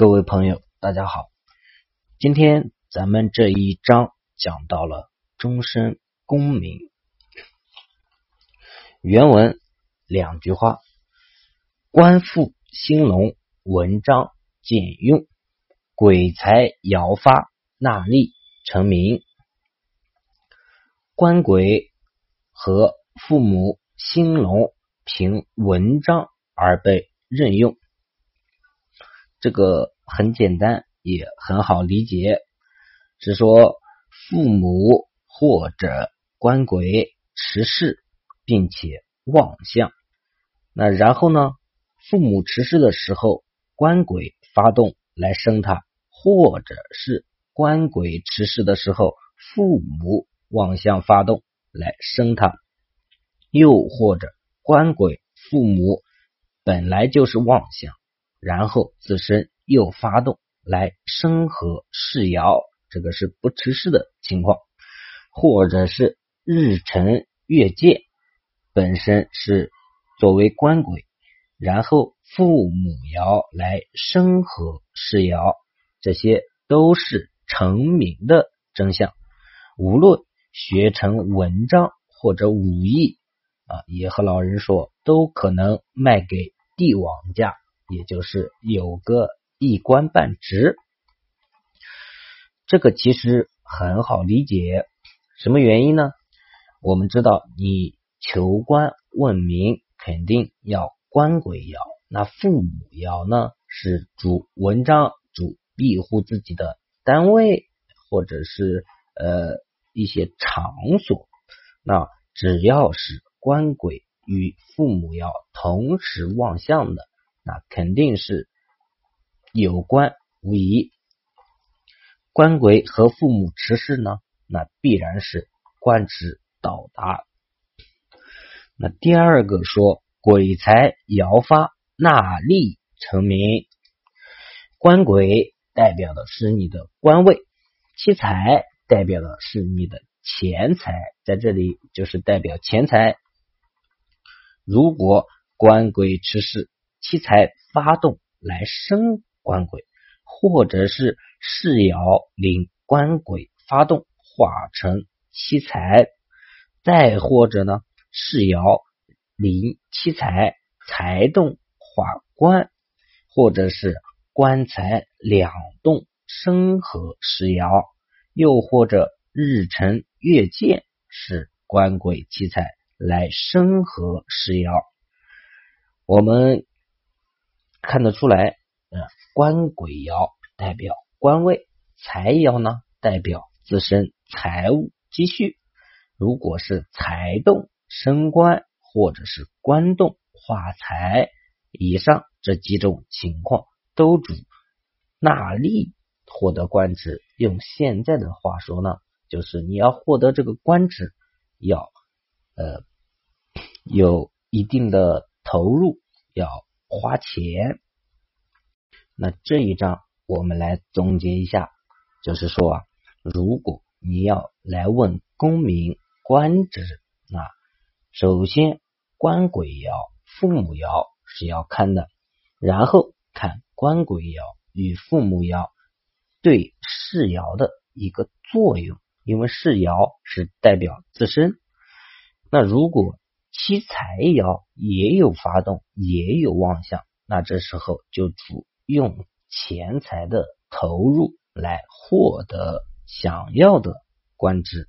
各位朋友，大家好。今天咱们这一章讲到了终身功名。原文两句话：官复兴隆，文章简用，鬼才摇发，纳利成名。官鬼和父母兴隆，凭文章而被任用。这个很简单，也很好理解，是说父母或者官鬼持世，并且妄相。那然后呢，父母持世的时候，官鬼发动来生他；或者是官鬼持世的时候，父母妄相发动来生他；又或者官鬼父母本来就是妄相。然后自身又发动来生合世爻，这个是不持世的情况，或者是日辰月见本身是作为官鬼，然后父母爻来生合世爻，这些都是成名的真相。无论学成文章或者武艺啊，也和老人说，都可能卖给帝王家。也就是有个一官半职，这个其实很好理解。什么原因呢？我们知道，你求官问名，肯定要官鬼爻。那父母爻呢，是主文章，主庇护自己的单位或者是呃一些场所。那只要是官鬼与父母爻同时望向的。那肯定是有官无疑，官鬼和父母持世呢，那必然是官职到达。那第二个说鬼才摇发纳利成名，官鬼代表的是你的官位，七财代表的是你的钱财，在这里就是代表钱财。如果官鬼持世。七财发动来生官鬼，或者是世爻令官鬼发动化成七财，再或者呢，世爻令七财财动化官，或者是官财两动生合世爻，又或者日辰月见是官鬼七财来生合世爻，我们。看得出来，呃，官鬼爻代表官位，财爻呢代表自身财务积蓄。如果是财动升官，或者是官动化财，以上这几种情况都主纳利获得官职。用现在的话说呢，就是你要获得这个官职，要呃有一定的投入，要。花钱，那这一章我们来总结一下，就是说啊，如果你要来问功名官职，那首先官鬼爻、父母爻是要看的，然后看官鬼爻与父母爻对世爻的一个作用，因为世爻是代表自身，那如果。七财爻也有发动，也有妄想，那这时候就主用钱财的投入来获得想要的官职。